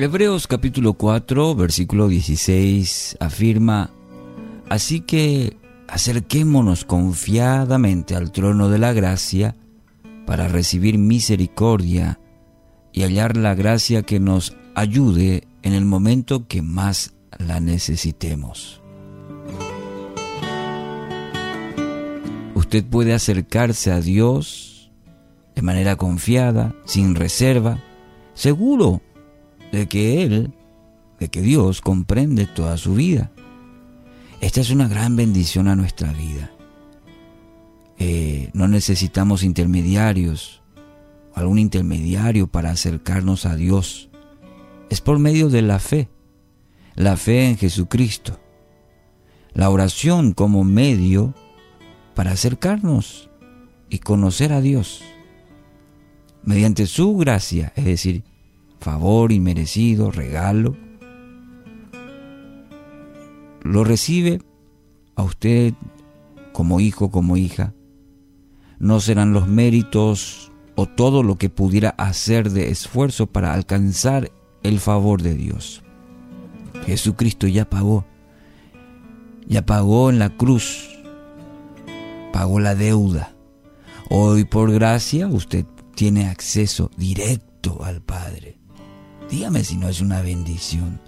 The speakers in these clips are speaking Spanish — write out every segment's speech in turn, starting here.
Hebreos capítulo 4, versículo 16 afirma, Así que acerquémonos confiadamente al trono de la gracia para recibir misericordia y hallar la gracia que nos ayude en el momento que más la necesitemos. Usted puede acercarse a Dios de manera confiada, sin reserva, seguro de que Él, de que Dios comprende toda su vida. Esta es una gran bendición a nuestra vida. Eh, no necesitamos intermediarios, algún intermediario para acercarnos a Dios. Es por medio de la fe, la fe en Jesucristo. La oración como medio para acercarnos y conocer a Dios. Mediante su gracia, es decir, favor inmerecido, regalo, lo recibe a usted como hijo, como hija. No serán los méritos o todo lo que pudiera hacer de esfuerzo para alcanzar el favor de Dios. Jesucristo ya pagó, ya pagó en la cruz, pagó la deuda. Hoy por gracia usted tiene acceso directo al Padre. Dígame si no es una bendición.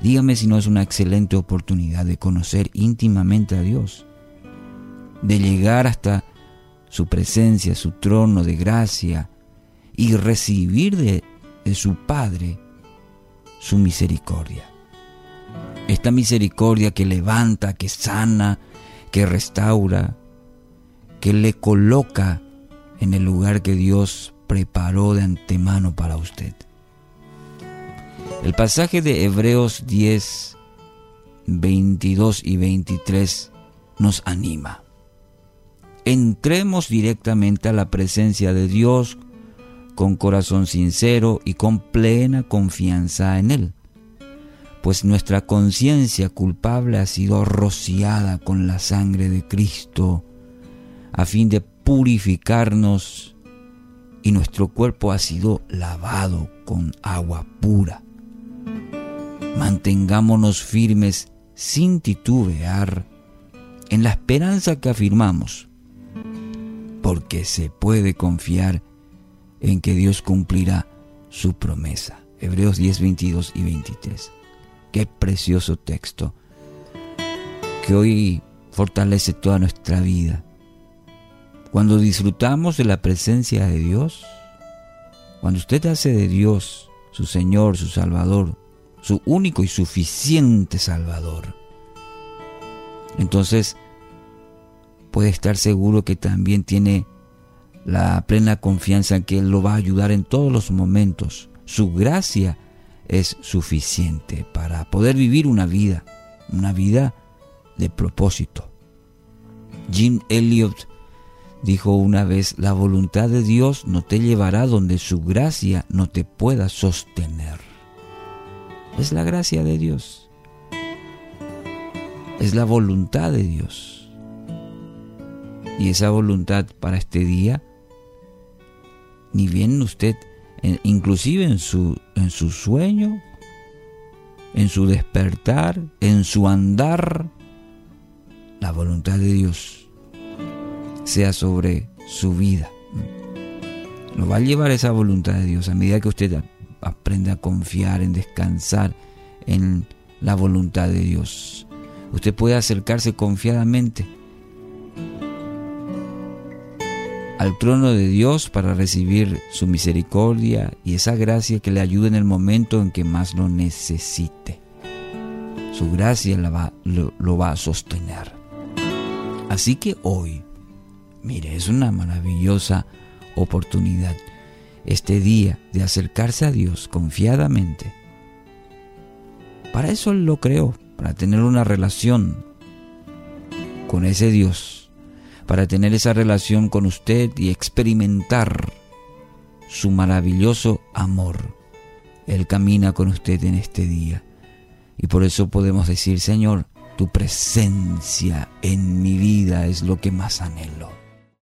Dígame si no es una excelente oportunidad de conocer íntimamente a Dios. De llegar hasta su presencia, su trono de gracia y recibir de, su Padre su misericordia. Esta misericordia que levanta, que sana, que restaura, que le coloca en el lugar que Dios preparó de antemano para usted. El pasaje de Hebreos 10, 22 y 23 nos anima. Entremos directamente a la presencia de Dios con corazón sincero y con plena confianza en Él, pues nuestra conciencia culpable ha sido rociada con la sangre de Cristo a fin de purificarnos y nuestro cuerpo ha sido lavado con agua pura. Mantengámonos firmes sin titubear en la esperanza que afirmamos, porque se puede confiar en que Dios cumplirá su promesa. Hebreos 10, 22 y 23. Qué precioso texto que hoy fortalece toda nuestra vida. Cuando disfrutamos de la presencia de Dios, cuando usted hace de Dios su Señor, su Salvador, su único y suficiente Salvador. Entonces, puede estar seguro que también tiene la plena confianza en que Él lo va a ayudar en todos los momentos. Su gracia es suficiente para poder vivir una vida, una vida de propósito. Jim Elliot dijo una vez, la voluntad de Dios no te llevará donde su gracia no te pueda sostener. Es la gracia de Dios. Es la voluntad de Dios. Y esa voluntad para este día, ni bien usted, inclusive en su, en su sueño, en su despertar, en su andar, la voluntad de Dios sea sobre su vida. Lo va a llevar esa voluntad de Dios a medida que usted aprende a confiar, en descansar en la voluntad de Dios. Usted puede acercarse confiadamente al trono de Dios para recibir su misericordia y esa gracia que le ayude en el momento en que más lo necesite. Su gracia lo, lo va a sostener. Así que hoy, mire, es una maravillosa oportunidad este día de acercarse a Dios confiadamente. Para eso Él lo creó, para tener una relación con ese Dios, para tener esa relación con usted y experimentar su maravilloso amor. Él camina con usted en este día. Y por eso podemos decir, Señor, tu presencia en mi vida es lo que más anhelo.